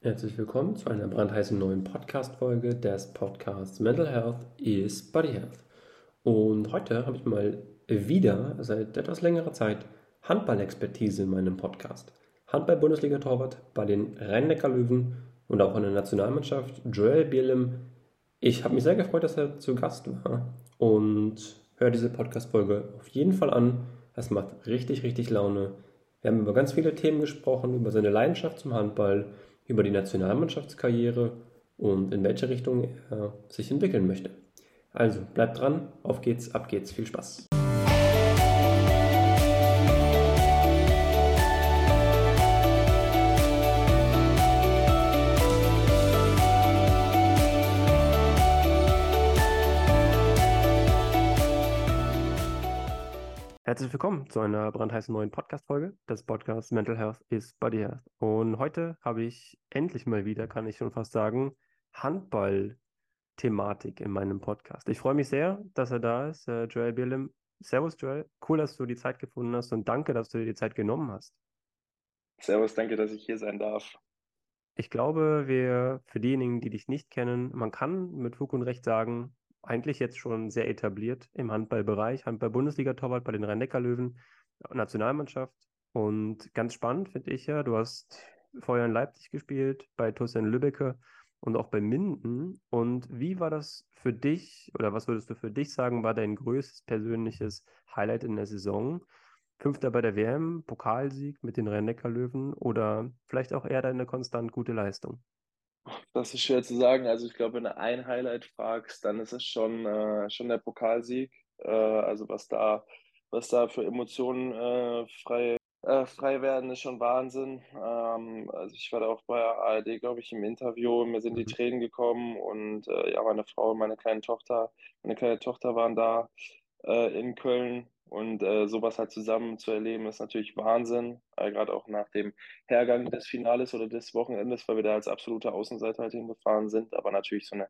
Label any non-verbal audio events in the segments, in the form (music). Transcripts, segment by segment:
Herzlich willkommen zu einer brandheißen neuen Podcast-Folge des Podcasts Mental Health is Body Health. Und heute habe ich mal wieder seit etwas längerer Zeit Handball-Expertise in meinem Podcast. Handball-Bundesliga-Torwart bei den Rhein-Neckar-Löwen und auch in der Nationalmannschaft, Joel Bierlim. Ich habe mich sehr gefreut, dass er zu Gast war und höre diese Podcast-Folge auf jeden Fall an. Es macht richtig, richtig Laune. Wir haben über ganz viele Themen gesprochen, über seine Leidenschaft zum Handball, über die Nationalmannschaftskarriere und in welche Richtung er sich entwickeln möchte. Also bleibt dran, auf geht's, ab geht's, viel Spaß. Herzlich willkommen zu einer brandheißen neuen Podcast-Folge des Podcasts Mental Health is Body Health. Und heute habe ich endlich mal wieder, kann ich schon fast sagen, Handball-Thematik in meinem Podcast. Ich freue mich sehr, dass er da ist, äh, Joel Bierlim. Servus, Joel. Cool, dass du die Zeit gefunden hast und danke, dass du dir die Zeit genommen hast. Servus, danke, dass ich hier sein darf. Ich glaube, wir, für diejenigen, die dich nicht kennen, man kann mit Fug und Recht sagen, eigentlich jetzt schon sehr etabliert im Handballbereich. Handball-Bundesliga-Torwart bei den Rhein-Neckar-Löwen, Nationalmannschaft. Und ganz spannend finde ich ja, du hast vorher in Leipzig gespielt, bei TuS in Lübbecke und auch bei Minden. Und wie war das für dich oder was würdest du für dich sagen, war dein größtes persönliches Highlight in der Saison? Fünfter bei der WM, Pokalsieg mit den Rhein-Neckar-Löwen oder vielleicht auch eher deine konstant gute Leistung? Das ist schwer zu sagen. Also ich glaube, wenn du ein Highlight fragst, dann ist es schon, äh, schon der Pokalsieg. Äh, also was da, was da für Emotionen äh, frei, äh, frei werden, ist schon Wahnsinn. Ähm, also ich war da auch bei ARD, glaube ich, im Interview. Mir sind die mhm. Tränen gekommen und äh, ja, meine Frau und meine kleine Tochter, meine kleine Tochter waren da äh, in Köln und äh, sowas halt zusammen zu erleben, ist natürlich Wahnsinn. Äh, Gerade auch nach dem Hergang des Finales oder des Wochenendes, weil wir da als absolute Außenseiter halt hingefahren sind. Aber natürlich so eine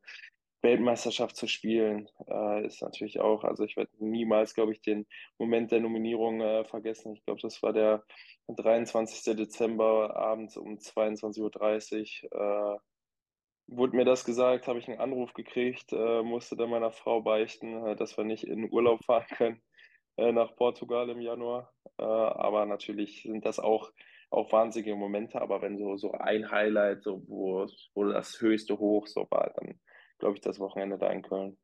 Weltmeisterschaft zu spielen, äh, ist natürlich auch, also ich werde niemals, glaube ich, den Moment der Nominierung äh, vergessen. Ich glaube, das war der 23. Dezember abends um 22.30 Uhr. Äh, wurde mir das gesagt, habe ich einen Anruf gekriegt, äh, musste dann meiner Frau beichten, äh, dass wir nicht in Urlaub fahren können äh, nach Portugal im Januar. Äh, aber natürlich sind das auch, auch wahnsinnige Momente. Aber wenn so, so ein Highlight, so, wo, wo das höchste Hoch so war, dann glaube ich das Wochenende da in Köln.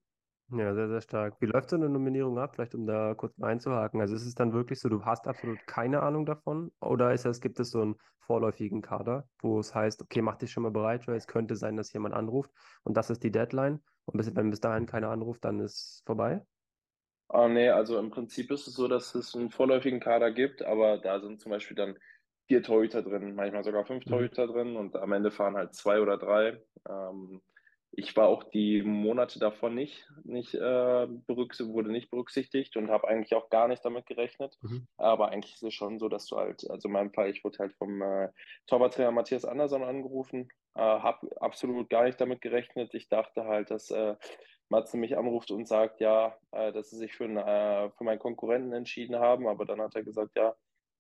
Ja, sehr, sehr stark. Wie läuft so eine Nominierung ab? Vielleicht um da kurz einzuhaken. Also ist es dann wirklich so, du hast absolut keine Ahnung davon? Oder ist es, gibt es so einen vorläufigen Kader, wo es heißt, okay, mach dich schon mal bereit, weil es könnte sein, dass jemand anruft und das ist die Deadline. Und bis, wenn bis dahin keiner anruft, dann ist vorbei? Ah, nee, also im Prinzip ist es so, dass es einen vorläufigen Kader gibt, aber da sind zum Beispiel dann vier Torhüter drin, manchmal sogar fünf mhm. Torhüter drin und am Ende fahren halt zwei oder drei. Ähm, ich war auch die Monate davon nicht, nicht äh, berücksichtigt, wurde nicht berücksichtigt und habe eigentlich auch gar nicht damit gerechnet. Mhm. Aber eigentlich ist es schon so, dass du halt, also in meinem Fall, ich wurde halt vom äh, Torwarttrainer Matthias Andersson angerufen, äh, habe absolut gar nicht damit gerechnet. Ich dachte halt, dass äh, Matze mich anruft und sagt, ja, äh, dass sie sich für, äh, für meinen Konkurrenten entschieden haben. Aber dann hat er gesagt, ja,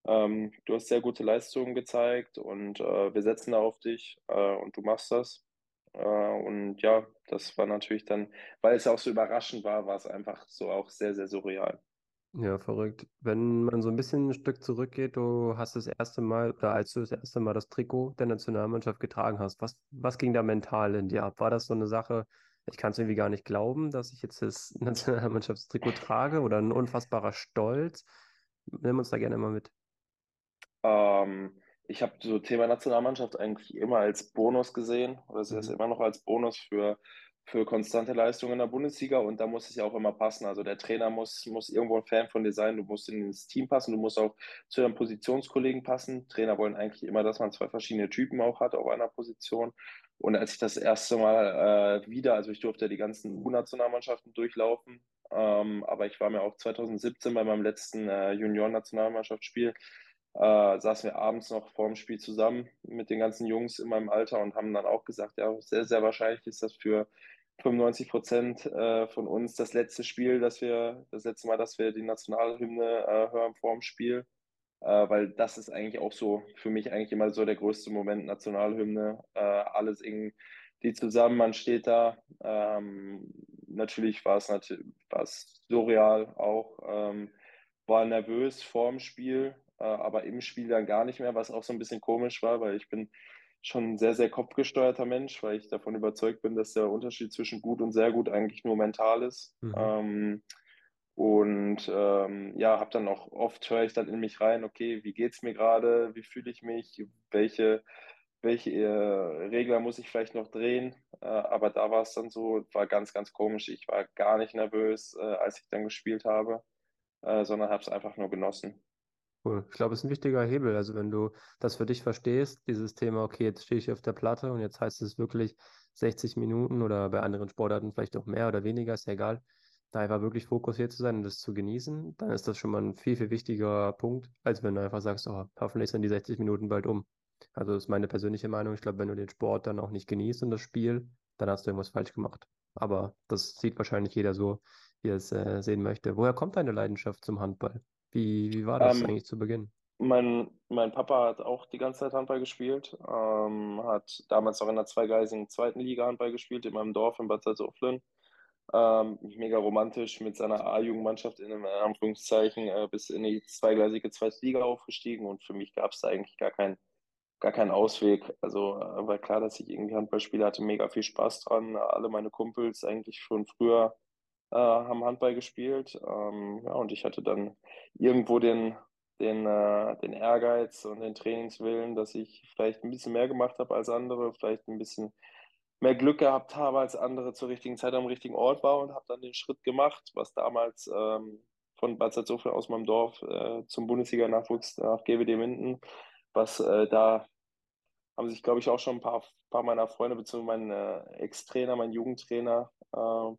ähm, du hast sehr gute Leistungen gezeigt und äh, wir setzen da auf dich äh, und du machst das. Äh, und ja, das war natürlich dann, weil es auch so überraschend war, war es einfach so auch sehr, sehr surreal. Ja, verrückt. Wenn man so ein bisschen ein Stück zurückgeht, du hast das erste Mal, oder als du das erste Mal das Trikot der Nationalmannschaft getragen hast, was, was ging da mental in dir ab? War das so eine Sache, ich kann es irgendwie gar nicht glauben, dass ich jetzt das (laughs) Nationalmannschaftstrikot trage oder ein unfassbarer Stolz. Nimm uns da gerne mal mit. Ähm, ich habe so Thema Nationalmannschaft eigentlich immer als Bonus gesehen, oder es mhm. immer noch als Bonus für, für konstante Leistungen in der Bundesliga und da muss es ja auch immer passen. Also der Trainer muss, muss irgendwo ein Fan von dir sein, du musst ins Team passen, du musst auch zu deinen Positionskollegen passen. Trainer wollen eigentlich immer, dass man zwei verschiedene Typen auch hat auf einer Position und als ich das erste Mal äh, wieder, also ich durfte die ganzen U-Nationalmannschaften durchlaufen, ähm, aber ich war mir auch 2017 bei meinem letzten äh, Junioren-Nationalmannschaftsspiel, äh, saßen wir abends noch vor dem Spiel zusammen mit den ganzen Jungs in meinem Alter und haben dann auch gesagt, ja, sehr, sehr wahrscheinlich ist das für 95 Prozent äh, von uns das letzte Spiel, dass wir, das letzte Mal, dass wir die Nationalhymne äh, hören vor dem Spiel. äh, weil das ist eigentlich auch so für mich eigentlich immer so der größte Moment, Nationalhymne, äh, alles irgendwie zusammen, man steht da. Ähm, natürlich war es natürlich surreal auch, ähm, war nervös vorm Spiel, aber im Spiel dann gar nicht mehr, was auch so ein bisschen komisch war, weil ich bin schon ein sehr, sehr kopfgesteuerter Mensch, weil ich davon überzeugt bin, dass der Unterschied zwischen gut und sehr gut eigentlich nur mental ist. Mhm. Ähm, und ähm, ja, habe dann auch oft höre ich dann in mich rein, okay, wie geht es mir gerade, wie fühle ich mich, welche, welche äh, Regler muss ich vielleicht noch drehen. Äh, aber da war es dann so, war ganz, ganz komisch. Ich war gar nicht nervös, äh, als ich dann gespielt habe, äh, sondern habe es einfach nur genossen. Cool. Ich glaube, es ist ein wichtiger Hebel. Also wenn du das für dich verstehst, dieses Thema, okay, jetzt stehe ich auf der Platte und jetzt heißt es wirklich 60 Minuten oder bei anderen Sportarten vielleicht auch mehr oder weniger, ist ja egal da einfach wirklich fokussiert zu sein und das zu genießen, dann ist das schon mal ein viel, viel wichtiger Punkt, als wenn du einfach sagst, oh, hoffentlich sind die 60 Minuten bald um. Also das ist meine persönliche Meinung. Ich glaube, wenn du den Sport dann auch nicht genießt und das Spiel, dann hast du irgendwas falsch gemacht. Aber das sieht wahrscheinlich jeder so, wie er es äh, sehen möchte. Woher kommt deine Leidenschaft zum Handball? Wie, wie war das ähm, eigentlich zu Beginn? Mein, mein Papa hat auch die ganze Zeit Handball gespielt, ähm, hat damals auch in der zweigeisigen zweiten Liga Handball gespielt, in meinem Dorf in Bad Salzuflen. Ähm, mega romantisch mit seiner A-Jugendmannschaft in Anführungszeichen äh, bis in die zweigleisige zweite Liga aufgestiegen und für mich gab es da eigentlich gar keinen gar keinen Ausweg. Also äh, war klar, dass ich irgendwie Handball spiele, hatte mega viel Spaß dran. Alle meine Kumpels eigentlich schon früher äh, haben Handball gespielt. Ähm, ja, und ich hatte dann irgendwo den, den, äh, den Ehrgeiz und den Trainingswillen, dass ich vielleicht ein bisschen mehr gemacht habe als andere, vielleicht ein bisschen mehr Glück gehabt habe als andere zur richtigen Zeit am richtigen Ort war und habe dann den Schritt gemacht, was damals ähm, von Bad Salzuflen aus meinem Dorf äh, zum Bundesliga-Nachwuchs nach GWD Minden, was äh, da haben sich, glaube ich, auch schon ein paar, paar meiner Freunde, beziehungsweise mein äh, Ex-Trainer, mein Jugendtrainer, äh,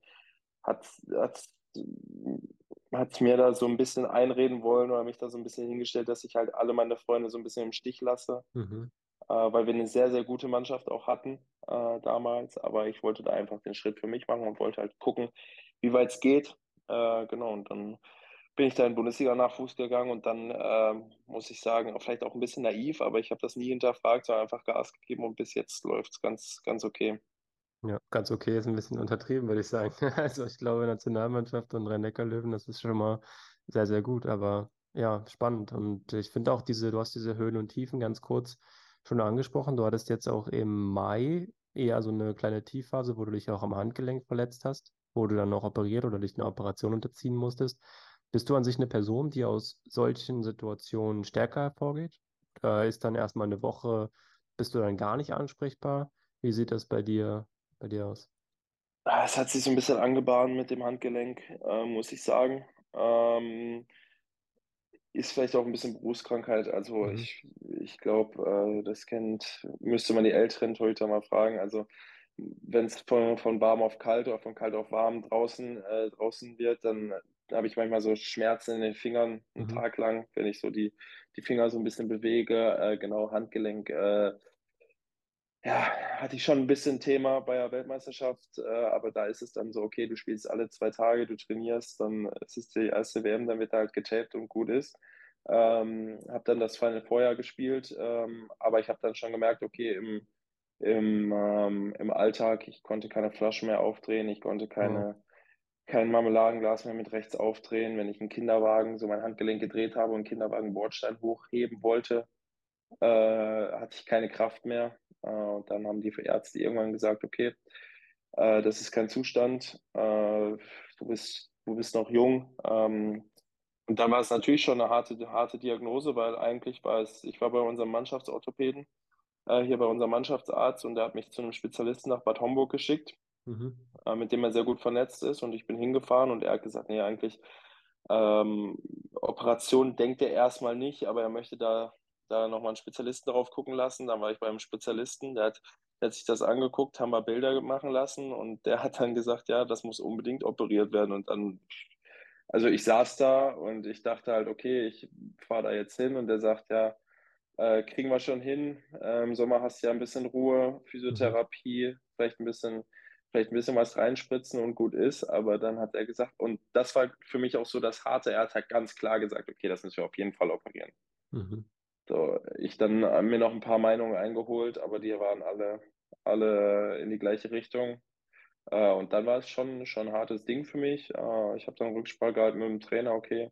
hat, hat, hat mir da so ein bisschen einreden wollen oder mich da so ein bisschen hingestellt, dass ich halt alle meine Freunde so ein bisschen im Stich lasse. Mhm äh, weil wir eine sehr, sehr gute Mannschaft auch hatten äh, damals. Aber ich wollte da einfach den Schritt für mich machen und wollte halt gucken, wie weit es geht. Äh, genau, und dann bin ich da in Bundesliga-Nachwuchs gegangen und dann äh, muss ich sagen, vielleicht auch ein bisschen naiv, aber ich habe das nie hinterfragt, sondern einfach Gas gegeben und bis jetzt läuft es ganz, ganz okay. Ja, ganz okay ist ein bisschen untertrieben, würde ich sagen. (laughs) Also ich glaube, Nationalmannschaft und Rhein-Neckar-Löwen, das ist schon mal sehr, sehr gut, aber ja, spannend. Und ich finde auch diese, du hast diese Höhen und Tiefen ganz kurz schon angesprochen. Du hattest jetzt auch im Mai eher so eine kleine Tiefphase, wo du dich auch am Handgelenk verletzt hast, wo du dann noch operiert oder dich eine Operation unterziehen musstest. Bist du an sich eine Person, die aus solchen Situationen stärker hervorgeht? Äh, ist dann erstmal eine Woche, bist du dann gar nicht ansprechbar? Wie sieht das bei dir, bei dir aus? Ah, es hat sich so ein bisschen angebahnt mit dem Handgelenk, äh, muss ich sagen. Ähm, ist vielleicht auch ein bisschen Berufskrankheit. Also mhm. ich, ich glaube, äh, das kennt, müsste man die älteren Torhüter mal fragen. Also wenn es von, von warm auf kalt oder von kalt auf warm draußen, äh, draußen wird, dann habe ich manchmal so Schmerzen in den Fingern einen mhm. Tag lang, wenn ich so die, die Finger so ein bisschen bewege, äh, genau Handgelenk. Ja, hatte ich schon ein bisschen Thema bei der Weltmeisterschaft, äh, aber da ist es dann so, okay, du spielst alle zwei Tage, du trainierst, dann ist es die erste WM, dann wird da halt getaped und gut ist. Ähm, habe dann das Final vorher gespielt, ähm, aber ich habe dann schon gemerkt, okay, im, im, ähm, im Alltag, ich konnte keine Flaschen mehr aufdrehen, ich konnte keine, oh. kein Marmeladenglas mehr mit rechts aufdrehen. Wenn ich einen Kinderwagen, so mein Handgelenk gedreht habe und einen Kinderwagen Bordstein hochheben wollte, äh, hatte ich keine Kraft mehr. Äh, und dann haben die Ärzte irgendwann gesagt, okay, äh, das ist kein Zustand, äh, du, bist, du bist noch jung. Ähm, und dann war es natürlich schon eine harte, harte Diagnose, weil eigentlich war es, ich war bei unserem Mannschaftsorthopäden, hier bei unserem Mannschaftsarzt und der hat mich zu einem Spezialisten nach Bad Homburg geschickt, mhm. mit dem er sehr gut vernetzt ist und ich bin hingefahren und er hat gesagt, nee, eigentlich ähm, Operation denkt er erstmal nicht, aber er möchte da da nochmal einen Spezialisten drauf gucken lassen. Dann war ich beim Spezialisten, der hat, der hat sich das angeguckt, haben wir Bilder machen lassen und der hat dann gesagt, ja, das muss unbedingt operiert werden. Und dann, also ich saß da und ich dachte halt, okay, ich fahre da jetzt hin und der sagt, ja, äh, kriegen wir schon hin. Äh, Im Sommer hast du ja ein bisschen Ruhe, Physiotherapie, vielleicht ein bisschen, vielleicht ein bisschen was reinspritzen und gut ist. Aber dann hat er gesagt, und das war für mich auch so das Harte, er hat halt ganz klar gesagt, okay, das müssen wir auf jeden Fall operieren. Mhm. So, ich dann mir noch ein paar Meinungen eingeholt, aber die waren alle, alle in die gleiche Richtung. Äh, und dann war es schon, schon ein hartes Ding für mich. Äh, ich habe dann Rücksprache gehalten mit dem Trainer, okay,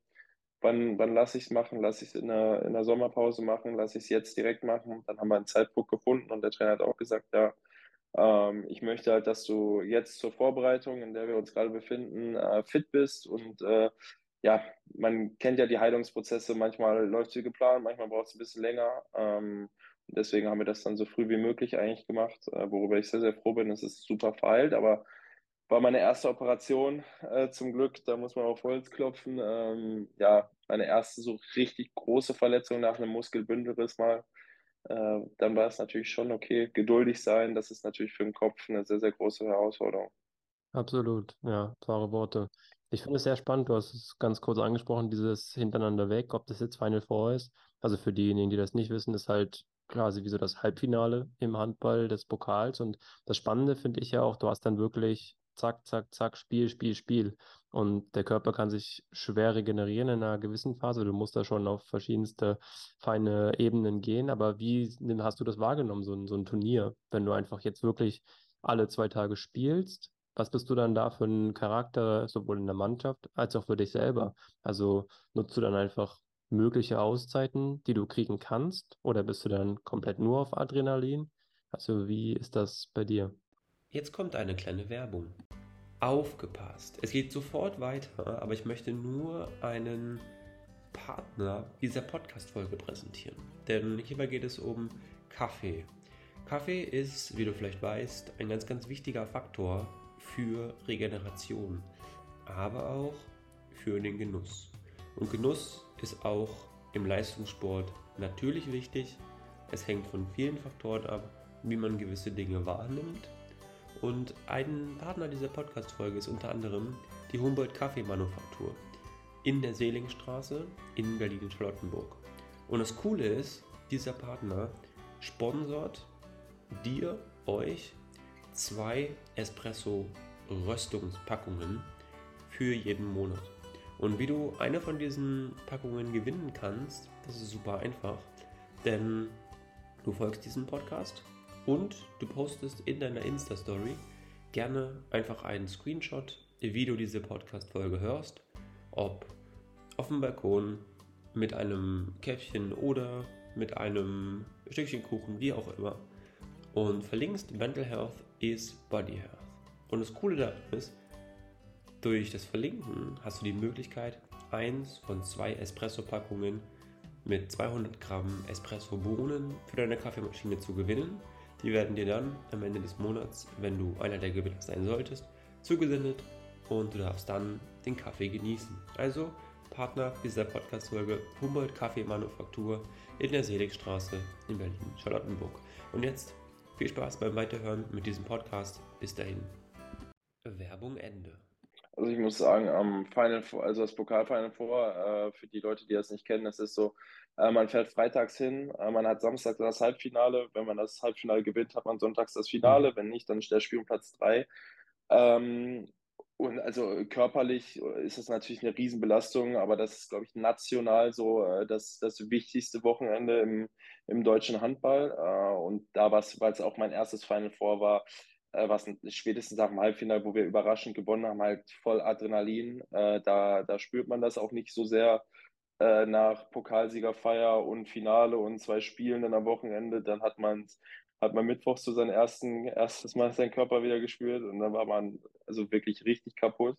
wann, wann lasse ich es machen? Lasse ich es in der, in der Sommerpause machen? Lasse ich es jetzt direkt machen? Dann haben wir einen Zeitpunkt gefunden und der Trainer hat auch gesagt, ja, ähm, ich möchte halt, dass du jetzt zur Vorbereitung, in der wir uns gerade befinden, äh, fit bist und äh, ja, man kennt ja die Heilungsprozesse, manchmal läuft sie geplant, manchmal braucht es ein bisschen länger. Ähm, deswegen haben wir das dann so früh wie möglich eigentlich gemacht, äh, worüber ich sehr, sehr froh bin. Es ist super verheilt, aber war meine erste Operation äh, zum Glück, da muss man auf Holz klopfen. Ähm, ja, meine erste so richtig große Verletzung nach einem Muskelbündelriss mal. Äh, dann war es natürlich schon okay, geduldig sein. Das ist natürlich für den Kopf eine sehr, sehr große Herausforderung. Absolut, ja, klare Worte. Ich finde es sehr spannend, du hast es ganz kurz angesprochen, dieses Hintereinander weg, ob das jetzt Final Four ist. Also für diejenigen, die das nicht wissen, ist halt quasi wie so das Halbfinale im Handball des Pokals. Und das Spannende finde ich ja auch, du hast dann wirklich zack, zack, zack, Spiel, Spiel, Spiel. Und der Körper kann sich schwer regenerieren in einer gewissen Phase. Du musst da schon auf verschiedenste feine Ebenen gehen. Aber wie hast du das wahrgenommen, so ein, so ein Turnier, wenn du einfach jetzt wirklich alle zwei Tage spielst? Was bist du dann da für ein Charakter, sowohl in der Mannschaft als auch für dich selber? Also nutzt du dann einfach mögliche Auszeiten, die du kriegen kannst, oder bist du dann komplett nur auf Adrenalin? Also wie ist das bei dir? Jetzt kommt eine kleine Werbung. Aufgepasst! Es geht sofort weiter, aber ich möchte nur einen Partner dieser Podcast-Folge präsentieren. Denn hierbei geht es um Kaffee. Kaffee ist, wie du vielleicht weißt, ein ganz, ganz wichtiger Faktor für Regeneration, aber auch für den Genuss. Und Genuss ist auch im Leistungssport natürlich wichtig. Es hängt von vielen Faktoren ab, wie man gewisse Dinge wahrnimmt. Und ein Partner dieser Podcast-Folge ist unter anderem die Humboldt Kaffeemanufaktur in der Seelingstraße in Berlin-Charlottenburg. Und das Coole ist, dieser Partner sponsort dir, euch zwei Espresso-Röstungspackungen für jeden Monat. Und wie du eine von diesen Packungen gewinnen kannst, das ist super einfach, denn du folgst diesem Podcast und du postest in deiner Insta-Story gerne einfach einen Screenshot, wie du diese Podcast-Folge hörst, ob auf dem Balkon mit einem Käffchen oder mit einem Stückchen Kuchen, wie auch immer und verlinkst Mental Health is Body Health. Und das Coole daran ist, durch das Verlinken hast du die Möglichkeit, eins von zwei Espresso-Packungen mit 200 Gramm Espresso-Bohnen für deine Kaffeemaschine zu gewinnen. Die werden dir dann am Ende des Monats, wenn du einer der Gewinner sein solltest, zugesendet und du darfst dann den Kaffee genießen. Also Partner dieser Podcast-Folge Humboldt Kaffeemanufaktur in der Seligstraße in Berlin-Charlottenburg. Und jetzt viel Spaß beim Weiterhören mit diesem Podcast. Bis dahin. Werbung Ende. Also ich muss sagen, am Final also das Pokalfinal vor, äh, für die Leute, die das nicht kennen, das ist so, äh, man fährt freitags hin, äh, man hat Samstag das Halbfinale, wenn man das Halbfinale gewinnt, hat man sonntags das Finale, wenn nicht, dann ist der Spiel Platz 3. Ähm, und also körperlich ist das natürlich eine Riesenbelastung, aber das ist, glaube ich, national so äh, das, das wichtigste Wochenende im, im deutschen Handball. Äh, und da war es, weil es auch mein erstes Final Four war, äh, was spätestens nach dem Halbfinale, wo wir überraschend gewonnen haben, halt voll Adrenalin. da, da spürt man das auch nicht so sehr nach Pokalsiegerfeier und Finale und zwei Spielen dann am Wochenende. Dann hat man hat man mittwochs so sein ersten, erstes Mal seinen Körper wieder gespürt und dann war man also wirklich richtig kaputt.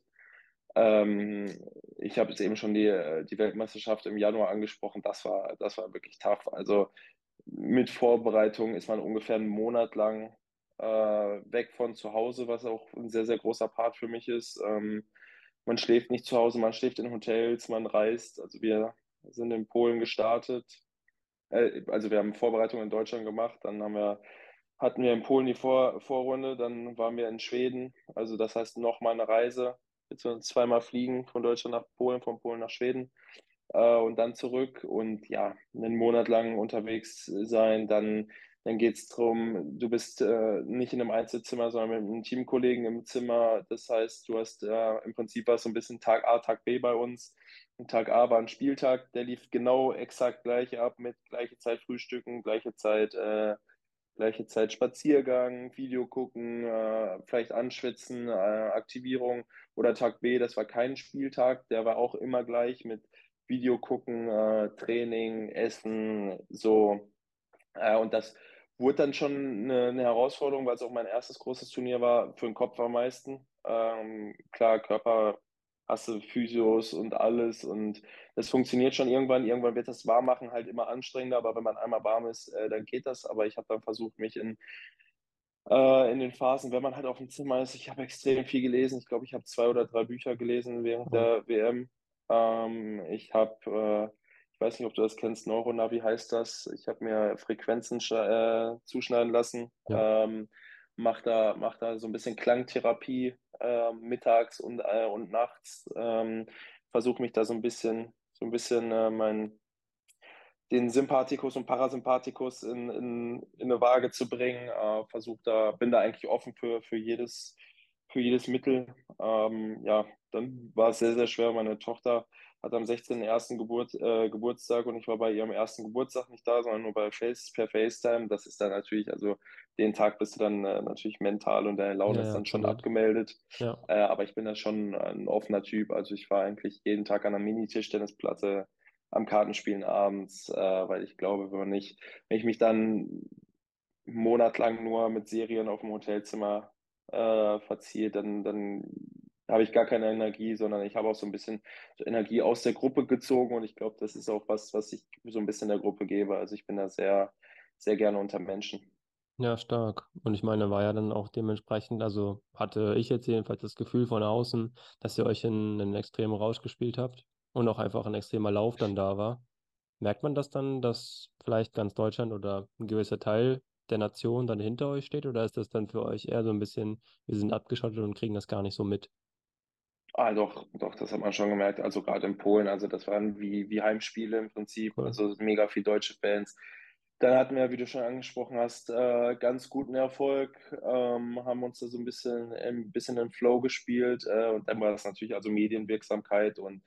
Ähm, ich habe jetzt eben schon die, die Weltmeisterschaft im Januar angesprochen. Das war, das war wirklich tough. Also mit Vorbereitung ist man ungefähr einen Monat lang äh, weg von zu Hause, was auch ein sehr, sehr großer Part für mich ist. Ähm, man schläft nicht zu Hause, man schläft in Hotels, man reist. Also wir sind in Polen gestartet, äh, also wir haben Vorbereitungen in Deutschland gemacht, dann haben wir, hatten wir in Polen die Vor Vorrunde, dann waren wir in Schweden, also das heißt nochmal eine Reise, jetzt zweimal fliegen von Deutschland nach Polen, von Polen nach Schweden äh, und dann zurück und ja, einen Monat lang unterwegs sein, dann Dann geht es darum, du bist äh, nicht in einem Einzelzimmer, sondern mit einem Teamkollegen im Zimmer. Das heißt, du hast äh, im Prinzip was so ein bisschen Tag A, Tag B bei uns. Und Tag A war ein Spieltag, der lief genau exakt gleich ab mit gleiche Zeit Frühstücken, gleiche Zeit, äh, gleiche Zeit Spaziergang, Video gucken, äh, vielleicht anschwitzen, äh, Aktivierung. Oder Tag B, das war kein Spieltag, der war auch immer gleich mit Video gucken, äh, Training, Essen, so. Äh, und das wurde dann schon eine, eine Herausforderung, weil es auch mein erstes großes Turnier war, für den Kopf am meisten. Ähm, klar, Körper hast du Physios und alles und das funktioniert schon irgendwann. Irgendwann wird das Warmmachen halt immer anstrengender, aber wenn man einmal warm ist, äh, dann geht das. Aber ich habe dann versucht, mich in, äh, in den Phasen, wenn man halt auf dem Zimmer ist, ich habe extrem viel gelesen. Ich glaube, ich habe zwei oder drei Bücher gelesen während mhm. der WM. Ähm, ich habe äh, weiß nicht, ob du das kennst, Neuronavi heißt das. Ich habe mir Frequenzen äh, zuschneiden lassen. Ja. Ähm, mach da, mach da so ein bisschen Klangtherapie äh, mittags und, äh, und nachts. Ähm, Versuche mich da so ein bisschen, so ein bisschen äh, mein, den Sympathikus und Parasympathikus in, in, in eine Waage zu bringen. Äh, Versuch da, bin da eigentlich offen für, für jedes, für jedes Mittel. Ähm, ja, dann war es sehr, sehr schwer. Meine Tochter hat am 16.01. Geburt, äh, Geburtstag und ich war bei ihrem ersten Geburtstag nicht da, sondern nur bei Face, per FaceTime. Das ist dann natürlich, also den Tag bist du dann äh, natürlich mental und deine Laune ja, ist dann schon absolut. abgemeldet. Ja. Äh, aber ich bin da schon ein offener Typ. Also ich war eigentlich jeden Tag an einer Mini-Tischtennisplatte am Kartenspielen abends, äh, weil ich glaube, wenn man nicht, wenn ich mich dann monatlang nur mit Serien auf dem Hotelzimmer äh, verziehe, dann, dann habe ich gar keine Energie, sondern ich habe auch so ein bisschen Energie aus der Gruppe gezogen und ich glaube, das ist auch was, was ich so ein bisschen der Gruppe gebe. Also ich bin da sehr, sehr gerne unter Menschen. Ja, stark. Und ich meine, war ja dann auch dementsprechend, also hatte ich jetzt jedenfalls das Gefühl von außen, dass ihr euch in einen extremen Rausch gespielt habt und auch einfach ein extremer Lauf dann da war. Merkt man das dann, dass vielleicht ganz Deutschland oder ein gewisser Teil der Nation dann hinter euch steht oder ist das dann für euch eher so ein bisschen, wir sind abgeschottet und kriegen das gar nicht so mit? Ah, doch, doch, das hat man schon gemerkt. Also gerade in Polen, also das waren wie, wie Heimspiele im Prinzip, cool. also mega viel deutsche Fans. Dann hatten wir, wie du schon angesprochen hast, äh, ganz guten Erfolg, ähm, haben uns da so ein bisschen, ein bisschen in Flow gespielt äh, und dann war das natürlich also Medienwirksamkeit und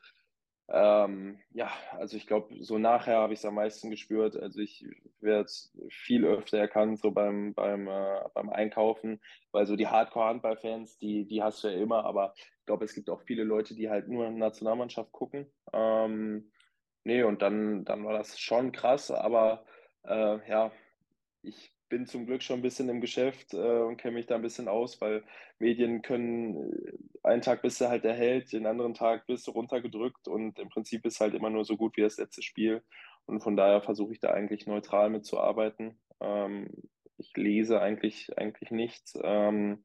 ähm, ja, also ich glaube, so nachher habe ich es am meisten gespürt. Also ich werde viel öfter erkannt, so beim, beim, äh, beim Einkaufen, weil so die Hardcore-Handball-Fans, die, die hast du ja immer, aber ich glaube, es gibt auch viele Leute, die halt nur Nationalmannschaft gucken. Ähm, nee, und dann, dann war das schon krass, aber äh, ja, ich bin zum Glück schon ein bisschen im Geschäft äh, und kenne mich da ein bisschen aus, weil Medien können, äh, einen Tag bist du halt der Held, den anderen Tag bist du runtergedrückt und im Prinzip ist halt immer nur so gut wie das letzte Spiel. Und von daher versuche ich da eigentlich neutral mitzuarbeiten. Ähm, ich lese eigentlich, eigentlich nichts. Ähm,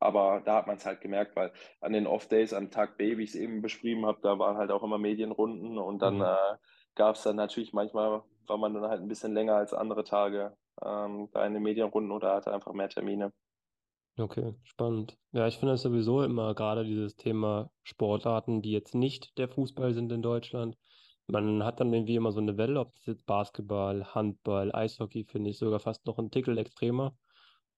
aber da hat man es halt gemerkt, weil an den Off-Days, am Tag B, wie ich es eben beschrieben habe, da waren halt auch immer Medienrunden und dann mhm. äh, gab es dann natürlich manchmal, war man dann halt ein bisschen länger als andere Tage ähm, da in den Medienrunden oder hatte einfach mehr Termine. Okay, spannend. Ja, ich finde das sowieso immer gerade dieses Thema Sportarten, die jetzt nicht der Fußball sind in Deutschland. Man hat dann irgendwie immer so eine Welle, ob es jetzt Basketball, Handball, Eishockey, finde ich sogar fast noch ein Tickel extremer.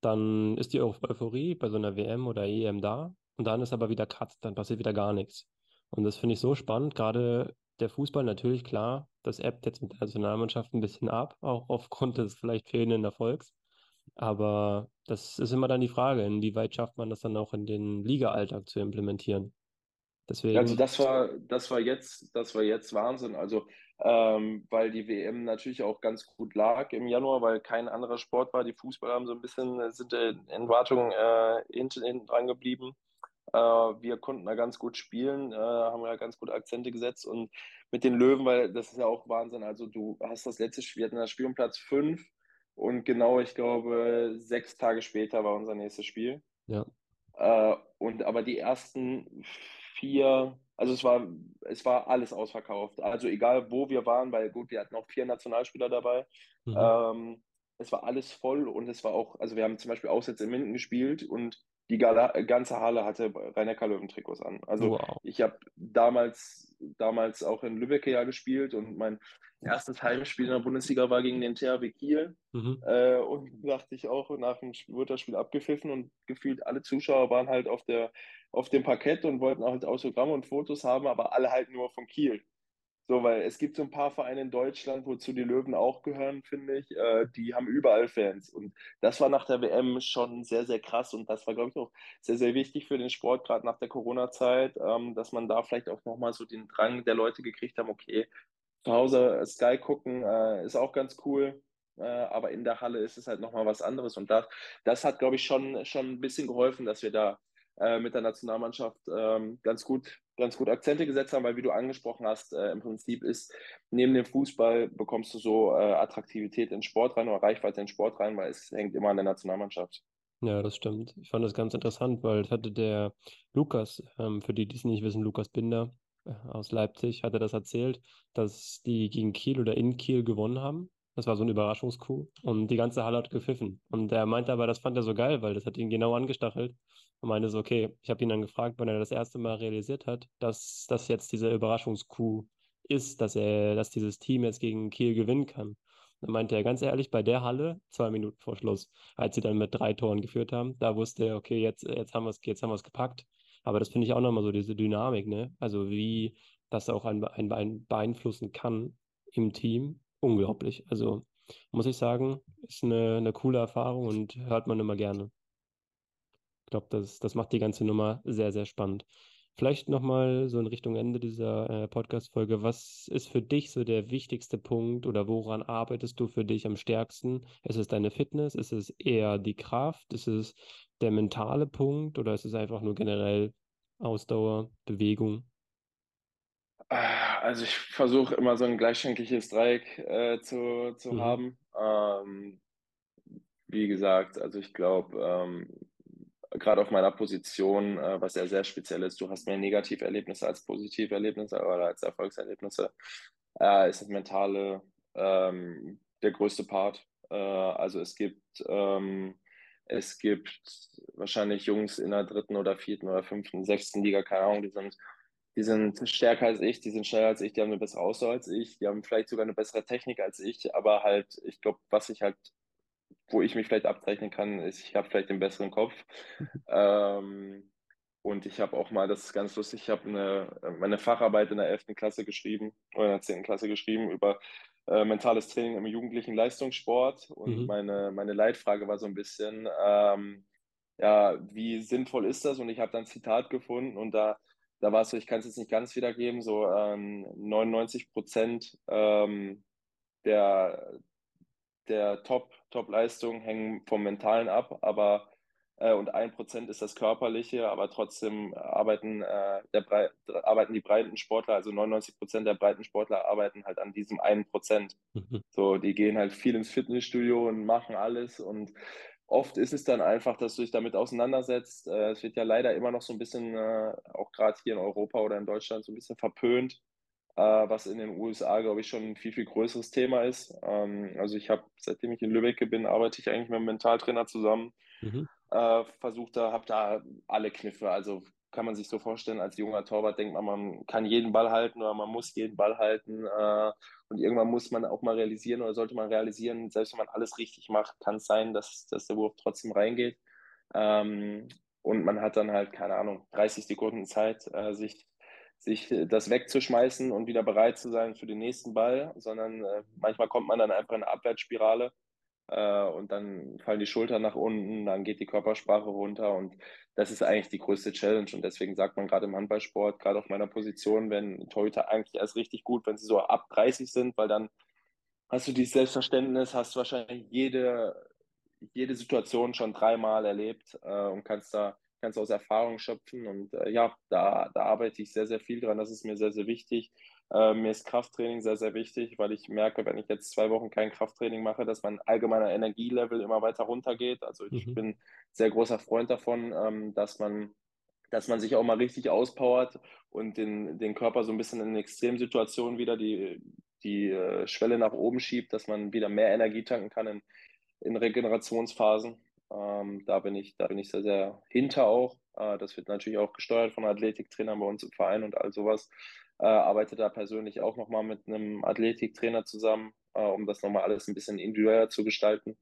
Dann ist die Euphorie bei so einer WM oder EM da und dann ist aber wieder Cut, dann passiert wieder gar nichts. Und das finde ich so spannend, gerade der Fußball natürlich klar, das ebbt jetzt mit der Nationalmannschaft ein bisschen ab, auch aufgrund des vielleicht fehlenden Erfolgs. Aber das ist immer dann die Frage, inwieweit schafft man das dann auch in den Liga-Alltag zu implementieren. Deswegen... Also das war, das war jetzt, das war jetzt Wahnsinn. Also ähm, weil die WM natürlich auch ganz gut lag im Januar, weil kein anderer Sport war. Die Fußballer haben so ein bisschen sind in Wartung äh, hinten, hinten dran geblieben. Äh, wir konnten da ganz gut spielen, äh, haben da ganz gute Akzente gesetzt und mit den Löwen, weil das ist ja auch Wahnsinn. Also du hast das letzte Spiel, wir hatten das Spiel um Platz 5 und genau, ich glaube, sechs Tage später war unser nächstes Spiel. Ja. Äh, und aber die ersten vier, also es war, es war alles ausverkauft. Also egal wo wir waren, weil gut, wir hatten auch vier Nationalspieler dabei. Mhm. Ähm, es war alles voll und es war auch, also wir haben zum Beispiel Aussätze in Minden gespielt und die ganze Halle hatte Rainer Löwen-Trikots an. Also wow. ich habe damals damals auch in Lübeck ja gespielt und mein erstes Heimspiel in der Bundesliga war gegen den THW Kiel. Mhm. Äh, und (laughs) dachte ich auch, nach dem Spiel wurde das Spiel abgepfiffen und gefühlt alle Zuschauer waren halt auf, der, auf dem Parkett und wollten halt Autogramme und Fotos haben, aber alle halt nur von Kiel. So, weil es gibt so ein paar Vereine in Deutschland, wozu die Löwen auch gehören, finde ich, äh, die haben überall Fans. Und das war nach der WM schon sehr, sehr krass. Und das war, glaube ich, auch sehr, sehr wichtig für den Sport, gerade nach der Corona-Zeit, ähm, dass man da vielleicht auch nochmal so den Drang der Leute gekriegt haben, okay, zu Hause Sky gucken äh, ist auch ganz cool. Äh, aber in der Halle ist es halt nochmal was anderes. Und das, das hat, glaube ich, schon, schon ein bisschen geholfen, dass wir da äh, mit der Nationalmannschaft ähm, ganz gut ganz gut Akzente gesetzt haben, weil wie du angesprochen hast, äh, im Prinzip ist neben dem Fußball bekommst du so äh, Attraktivität in Sport rein oder Reichweite in Sport rein, weil es hängt immer an der Nationalmannschaft. Ja, das stimmt. Ich fand das ganz interessant, weil das hatte der Lukas, ähm, für die, die es nicht wissen, Lukas Binder äh, aus Leipzig, hatte das erzählt, dass die gegen Kiel oder in Kiel gewonnen haben. Das war so ein Überraschungskuh und die ganze Halle hat gepfiffen. Und er meinte aber, das fand er so geil, weil das hat ihn genau angestachelt und meinte so, okay, ich habe ihn dann gefragt, wann er das erste Mal realisiert hat, dass das jetzt diese Überraschungskuh ist, dass er, dass dieses Team jetzt gegen Kiel gewinnen kann. Dann meinte er ganz ehrlich, bei der Halle, zwei Minuten vor Schluss, als sie dann mit drei Toren geführt haben, da wusste er, okay, jetzt, jetzt haben wir es, jetzt haben wir es gepackt. Aber das finde ich auch nochmal so diese Dynamik, ne? Also wie das auch ein, ein, ein beeinflussen kann im Team. Unglaublich. Also muss ich sagen, ist eine, eine coole Erfahrung und hört man immer gerne. Ich glaube, das, das macht die ganze Nummer sehr, sehr spannend. Vielleicht nochmal so in Richtung Ende dieser äh, Podcast-Folge. Was ist für dich so der wichtigste Punkt oder woran arbeitest du für dich am stärksten? Ist es deine Fitness? Ist es eher die Kraft? Ist es der mentale Punkt oder ist es einfach nur generell Ausdauer, Bewegung? Also ich versuche immer so ein gleichschenkliches Dreieck äh, zu, zu mhm. haben. Ähm, wie gesagt, also ich glaube, ähm, gerade auf meiner Position, äh, was ja sehr speziell ist, du hast mehr Negativerlebnisse als Positiverlebnisse oder als Erfolgserlebnisse, äh, ist das Mentale ähm, der größte Part. Äh, also es gibt, ähm, es gibt wahrscheinlich Jungs in der dritten oder vierten oder fünften, sechsten Liga, keine Ahnung, die sind, die sind stärker als ich, die sind schneller als ich, die haben eine bessere Ausdauer als ich, die haben vielleicht sogar eine bessere Technik als ich, aber halt, ich glaube, was ich halt wo ich mich vielleicht abzeichnen kann, ist, ich habe vielleicht den besseren Kopf. (laughs) ähm, und ich habe auch mal, das ist ganz lustig, ich habe eine, meine Facharbeit in der 11. Klasse geschrieben oder in der 10. Klasse geschrieben über äh, mentales Training im jugendlichen Leistungssport. Und mhm. meine, meine Leitfrage war so ein bisschen, ähm, ja, wie sinnvoll ist das? Und ich habe dann ein Zitat gefunden und da, da war es so, ich kann es jetzt nicht ganz wiedergeben, so ähm, 99 Prozent ähm, der, der Top, Top-Leistung hängen vom Mentalen ab, aber äh, und ein Prozent ist das Körperliche, aber trotzdem arbeiten, äh, der Brei arbeiten die breiten Sportler, also 99 Prozent der breiten Sportler arbeiten halt an diesem einen Prozent. Mhm. So, die gehen halt viel ins Fitnessstudio und machen alles und oft ist es dann einfach, dass du dich damit auseinandersetzt. Äh, es wird ja leider immer noch so ein bisschen, äh, auch gerade hier in Europa oder in Deutschland, so ein bisschen verpönt, äh, was in den USA, glaube ich, schon ein viel, viel größeres Thema ist. Ähm, also ich habe, seitdem ich in Lübeck bin, arbeite ich eigentlich mit einem Mentaltrainer zusammen. Mhm. Versucht da, habe da alle Kniffe. Also kann man sich so vorstellen, als junger Torwart denkt man, man kann jeden Ball halten oder man muss jeden Ball halten. Äh, und irgendwann muss man auch mal realisieren oder sollte man realisieren, selbst wenn man alles richtig macht, kann es sein, dass, dass der Wurf trotzdem reingeht. Ähm, und man hat dann halt, keine Ahnung, 30 Sekunden Zeit, äh, sich sich das wegzuschmeißen und wieder bereit zu sein für den nächsten Ball, sondern äh, manchmal kommt man dann einfach in eine Abwärtsspirale äh, und dann fallen die Schultern nach unten, dann geht die Körpersprache runter und das ist eigentlich die größte Challenge und deswegen sagt man gerade im Handballsport, gerade auf meiner Position, wenn Torhüter eigentlich erst richtig gut, wenn sie so ab 30 sind, weil dann hast du dieses Selbstverständnis, hast wahrscheinlich jede, jede Situation schon dreimal erlebt äh, und kannst da kannst aus Erfahrung schöpfen. Und äh, ja, da, da arbeite ich sehr, sehr viel dran. Das ist mir sehr, sehr wichtig. Äh, mir ist Krafttraining sehr, sehr wichtig, weil ich merke, wenn ich jetzt zwei Wochen kein Krafttraining mache, dass mein allgemeiner Energielevel immer weiter runtergeht. Also ich mhm. bin sehr großer Freund davon, ähm, dass man dass man sich auch mal richtig auspowert und den, den Körper so ein bisschen in Extremsituationen wieder die, die äh, Schwelle nach oben schiebt, dass man wieder mehr Energie tanken kann in, in Regenerationsphasen. Ähm, da, bin ich, da bin ich sehr, sehr hinter auch. Äh, das wird natürlich auch gesteuert von Athletiktrainern bei uns im Verein und all sowas. Äh, arbeite da persönlich auch nochmal mit einem Athletiktrainer zusammen, äh, um das nochmal alles ein bisschen individueller zu gestalten.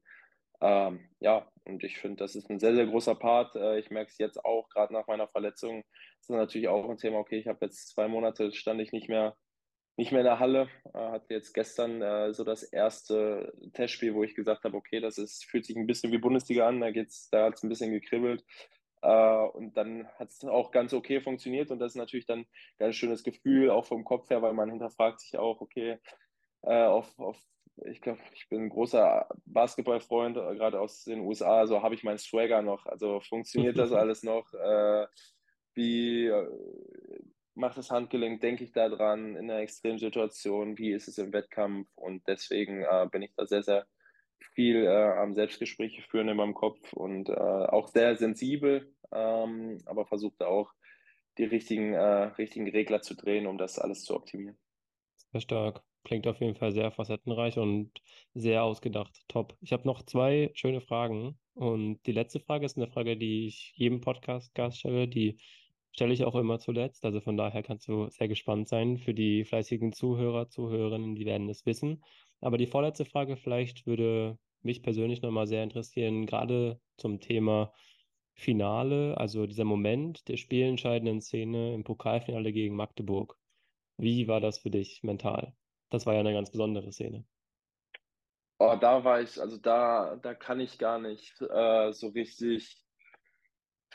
Ähm, ja, und ich finde, das ist ein sehr, sehr großer Part. Äh, ich merke es jetzt auch, gerade nach meiner Verletzung. Ist natürlich auch ein Thema. Okay, ich habe jetzt zwei Monate, stand ich nicht mehr, nicht mehr in der Halle. Äh, hatte jetzt gestern äh, so das erste Testspiel, wo ich gesagt habe, okay, das ist, fühlt sich ein bisschen wie Bundesliga an. Da, da hat es ein bisschen gekribbelt. Äh, und dann hat es auch ganz okay funktioniert. Und das ist natürlich dann ein ganz schönes Gefühl, auch vom Kopf her, weil man hinterfragt sich auch, okay, äh, auf, auf ich glaube, ich bin ein großer Basketballfreund, äh, gerade aus den USA, so habe ich meinen Swagger noch. Also funktioniert das (laughs) alles noch? Äh, wie äh, macht das Handgelenk, denke ich da dran in einer extremen Situation? Wie ist es im Wettkampf? Und deswegen äh, bin ich da sehr, sehr viel äh, am Selbstgespräche führen in meinem Kopf und äh, auch sehr sensibel, ähm, aber versuche auch die richtigen, richtigen Regler zu drehen, um das alles zu optimieren. Sehr stark. Klingt auf jeden Fall sehr facettenreich und sehr ausgedacht. Top. Ich habe noch zwei schöne Fragen. Und die letzte Frage ist eine Frage, die ich jedem Podcast-Gast stelle. Die stelle ich auch immer zuletzt. Also von daher kannst du sehr gespannt sein. Für die fleißigen Zuhörer, Zuhörerinnen, die werden es wissen. Aber die vorletzte Frage vielleicht würde mich persönlich nochmal sehr interessieren, gerade zum Thema Finale, also dieser Moment der spielentscheidenden Szene im Pokalfinale gegen Magdeburg. Wie war das für dich mental? Das war ja eine ganz besondere Szene. Oh, da war ich, also da, da kann ich gar nicht äh, so richtig,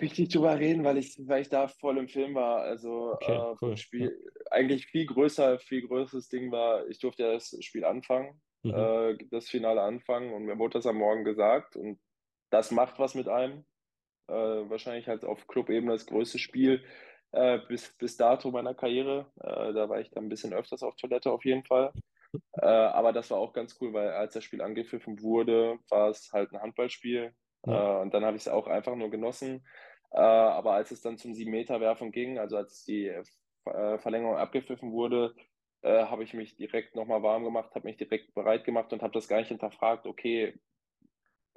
richtig drüber reden, weil ich, weil ich da voll im Film war. Also okay, äh, cool. Spiel ja. eigentlich viel größer, viel größeres Ding war, ich durfte ja das Spiel anfangen, mhm. äh, das Finale anfangen und mir wurde das am Morgen gesagt und das macht was mit einem. Äh, wahrscheinlich halt auf Clubebene das größte Spiel äh, bis, bis dato meiner Karriere. Äh, da war ich dann ein bisschen öfters auf Toilette auf jeden Fall. Äh, aber das war auch ganz cool, weil als das Spiel angepfiffen wurde, war es halt ein Handballspiel. Ja. Äh, und dann habe ich es auch einfach nur genossen. Äh, aber als es dann zum 7-Meter-Werfen ging, also als die äh, Verlängerung abgepfiffen wurde, habe ich mich direkt nochmal warm gemacht, habe mich direkt bereit gemacht und habe das gar nicht hinterfragt, okay,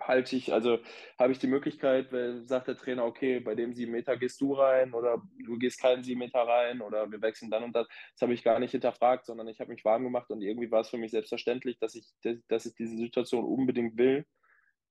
halte ich, also habe ich die Möglichkeit, sagt der Trainer, okay, bei dem sieben Meter gehst du rein oder du gehst keinen sieben Meter rein oder wir wechseln dann und das. Das habe ich gar nicht hinterfragt, sondern ich habe mich warm gemacht und irgendwie war es für mich selbstverständlich, dass ich, dass ich diese Situation unbedingt will.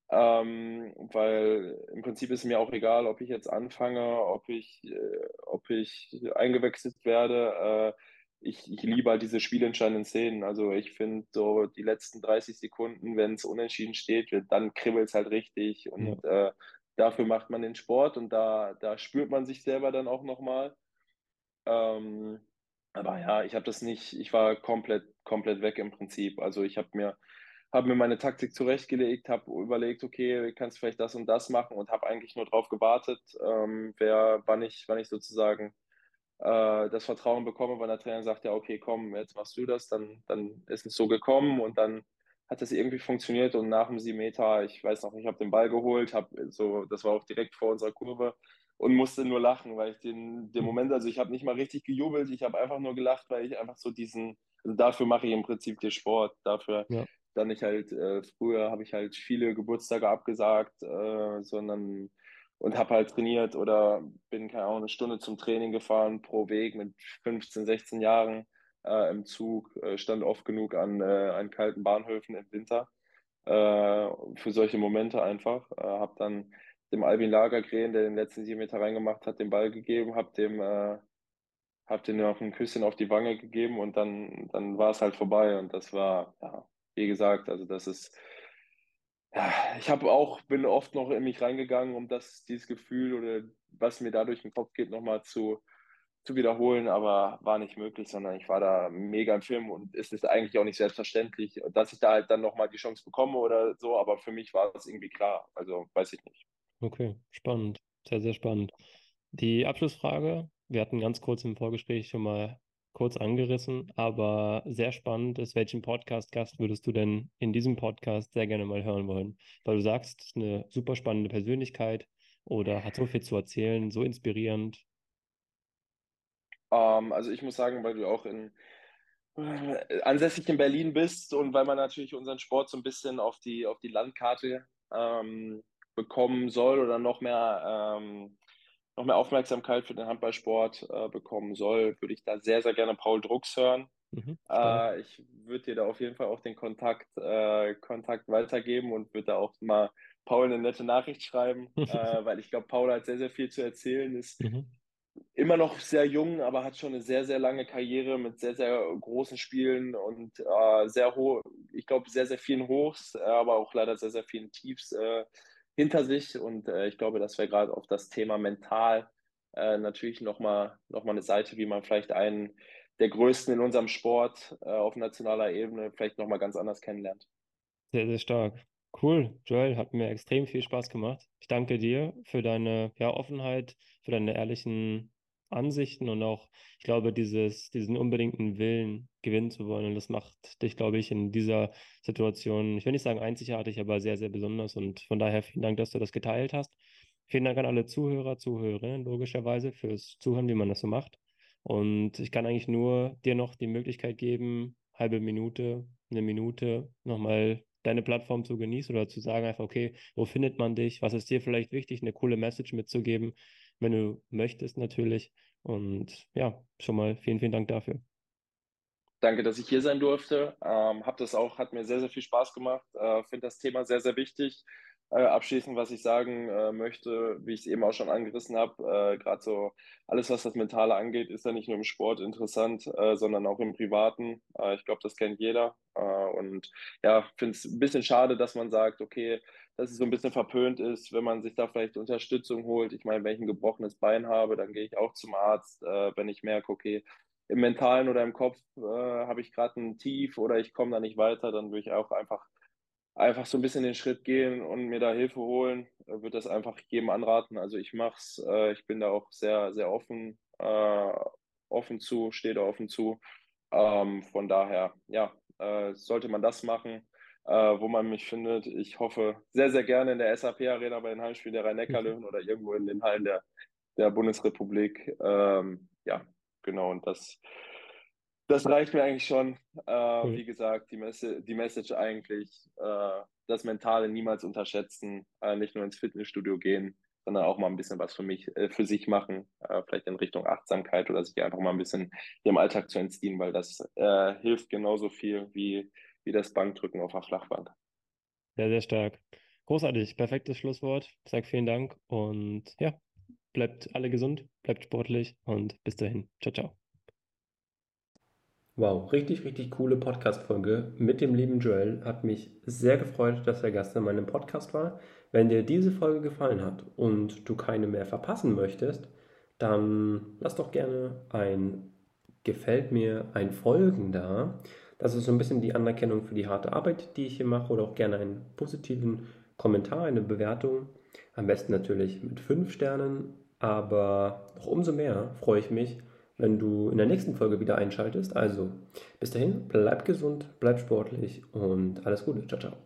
Ähm, weil im Prinzip ist mir auch egal, ob ich jetzt anfange, ob ich, äh, ob ich eingewechselt werde. Äh, ich, ich liebe halt diese spielentscheidenden Szenen. Also ich finde so die letzten 30 Sekunden, wenn es unentschieden steht, dann kribbelt es halt richtig. Und ja. äh, dafür macht man den Sport und da, da spürt man sich selber dann auch nochmal. Ähm, aber ja, ich habe das nicht, ich war komplett, komplett weg im Prinzip. Also ich habe mir, habe mir meine Taktik zurechtgelegt, habe überlegt, okay, kannst vielleicht das und das machen und habe eigentlich nur darauf gewartet, ähm, wer, wann ich, wann ich sozusagen äh, das Vertrauen bekomme, weil der Trainer sagt, ja, okay, komm, jetzt machst du das, dann, dann ist es so gekommen und dann hat es irgendwie funktioniert und nach dem 7 Meter, ich weiß noch, ich habe den Ball geholt, hab so, das war auch direkt vor unserer Kurve und musste nur lachen, weil ich den, den Moment, also ich habe nicht mal richtig gejubelt, ich habe einfach nur gelacht, weil ich einfach so diesen, also dafür mache ich im Prinzip den Sport, dafür ja. Dann ich halt, äh, früher habe ich halt viele Geburtstage abgesagt, äh, sondern und habe halt trainiert oder bin, keine Ahnung, eine Stunde zum Training gefahren pro Weg mit 15, 16 Jahren äh, im Zug, äh, stand oft genug an, äh, an kalten Bahnhöfen im Winter äh, für solche Momente einfach. Habe dann dem Albin Lagergren, der den letzten sieben Meter reingemacht hat, den Ball gegeben, habe dem, hab dem noch ein Küsschen auf die Wange gegeben und dann, dann war es halt vorbei und das war, ja, wie gesagt, also das ist ja, ich habe auch, bin oft noch in mich reingegangen, um das, dieses Gefühl oder was mir da durch den Kopf geht, nochmal zu, zu wiederholen, aber war nicht möglich, sondern ich war da mega im Film und es ist eigentlich auch nicht selbstverständlich, dass ich da halt dann nochmal die Chance bekomme oder so, aber für mich war das irgendwie klar, also weiß ich nicht. Okay, spannend, sehr, sehr spannend. Die Abschlussfrage, wir hatten ganz kurz im Vorgespräch schon mal kurz angerissen, aber sehr spannend ist, welchen Podcast-Gast würdest du denn in diesem Podcast sehr gerne mal hören wollen? Weil du sagst, eine super spannende Persönlichkeit oder hat so viel zu erzählen, so inspirierend. Um, ähm, also ich muss sagen, weil du auch in äh, ansässig in Berlin bist und weil man natürlich unseren Sport so ein bisschen auf die, auf die Landkarte ähm, bekommen soll oder noch mehr ähm, noch mehr Aufmerksamkeit für den Handballsport äh, bekommen soll, würde ich da sehr, sehr gerne Paul Drucks hören. Mhm, äh, ich würde dir da auf jeden Fall auch den Kontakt, äh, Kontakt weitergeben und würde da auch mal Paul eine nette Nachricht schreiben, (laughs) äh, weil ich glaube, Paul hat sehr, sehr viel zu erzählen, ist mhm. immer noch sehr jung, aber hat schon eine sehr, sehr lange Karriere mit sehr, sehr großen Spielen und äh, sehr hoch, ich glaube, sehr, sehr vielen Hochs, aber auch leider sehr, sehr vielen Tiefs äh, hinter sich. Und äh, ich glaube, dass wir gerade auf das Thema mental äh, natürlich nochmal noch mal eine Seite, wie man vielleicht einen der Größten in unserem Sport äh, auf nationaler Ebene vielleicht nochmal ganz anders kennenlernt. Sehr, sehr stark. Cool, Joel, hat mir extrem viel Spaß gemacht. Ich danke dir für deine ja, Offenheit, für deine ehrlichen Ansichten und auch, ich glaube, dieses, diesen unbedingten Willen gewinnen zu wollen. Und das macht dich, glaube ich, in dieser Situation, ich will nicht sagen einzigartig, aber sehr, sehr besonders. Und von daher vielen Dank, dass du das geteilt hast. Vielen Dank an alle Zuhörer, Zuhörerinnen, logischerweise, fürs Zuhören, wie man das so macht. Und ich kann eigentlich nur dir noch die Möglichkeit geben, halbe Minute, eine Minute, nochmal deine Plattform zu genießen oder zu sagen einfach, okay, wo findet man dich? Was ist dir vielleicht wichtig, eine coole Message mitzugeben? Wenn du möchtest natürlich. Und ja, schon mal vielen, vielen Dank dafür. Danke, dass ich hier sein durfte. Ähm, hab das auch, hat mir sehr, sehr viel Spaß gemacht. Äh, Finde das Thema sehr, sehr wichtig. Äh, abschließend, was ich sagen äh, möchte, wie ich es eben auch schon angerissen habe, äh, gerade so alles, was das Mentale angeht, ist ja nicht nur im Sport interessant, äh, sondern auch im Privaten. Äh, ich glaube, das kennt jeder. und ja, finde es ein bisschen schade, dass man sagt, okay, dass es so ein bisschen verpönt ist, wenn man sich da vielleicht Unterstützung holt. Ich meine, wenn ich ein gebrochenes Bein habe, dann gehe ich auch zum Arzt. Äh, wenn ich merke, okay, im Mentalen oder im Kopf äh, habe ich gerade ein Tief oder ich komme da nicht weiter, dann würde ich auch einfach, einfach so ein bisschen den Schritt gehen und mir da Hilfe holen. Äh, würde das einfach jedem anraten. Also ich mache es, äh, ich bin da auch sehr, sehr offen, äh, offen zu, stehe da offen zu. Ähm, von daher, ja, äh, sollte man das machen äh, wo man mich findet. Ich hoffe sehr, sehr gerne in der SAP-Arena bei den Heimspielen der Rhein-Neckar-Löwen oder irgendwo in den Hallen der, der Bundesrepublik. Ähm, ja, genau. Und das, das reicht mir eigentlich schon. Äh, cool. Wie gesagt, die, Messe, die Message eigentlich, äh, das Mentale niemals unterschätzen, äh, nicht nur ins Fitnessstudio gehen, sondern auch mal ein bisschen was für mich, äh, für sich machen, äh, vielleicht in Richtung Achtsamkeit oder sich einfach mal ein bisschen dem Alltag zu entziehen, weil das äh, hilft genauso viel wie wie das Bankdrücken auf der Flachbank. Sehr, sehr stark. Großartig, perfektes Schlusswort. Ich sage vielen Dank und ja, bleibt alle gesund, bleibt sportlich und bis dahin. Ciao, ciao. Wow, richtig, richtig coole Podcast-Folge mit dem lieben Joel. Hat mich sehr gefreut, dass er Gast in meinem Podcast war. Wenn dir diese Folge gefallen hat und du keine mehr verpassen möchtest, dann lass doch gerne ein Gefällt mir, ein Folgen da. Das ist so ein bisschen die Anerkennung für die harte Arbeit, die ich hier mache oder auch gerne einen positiven Kommentar, eine Bewertung. Am besten natürlich mit fünf Sternen, aber noch umso mehr freue ich mich, wenn du in der nächsten Folge wieder einschaltest. Also bis dahin, bleib gesund, bleib sportlich und alles Gute. Ciao, ciao.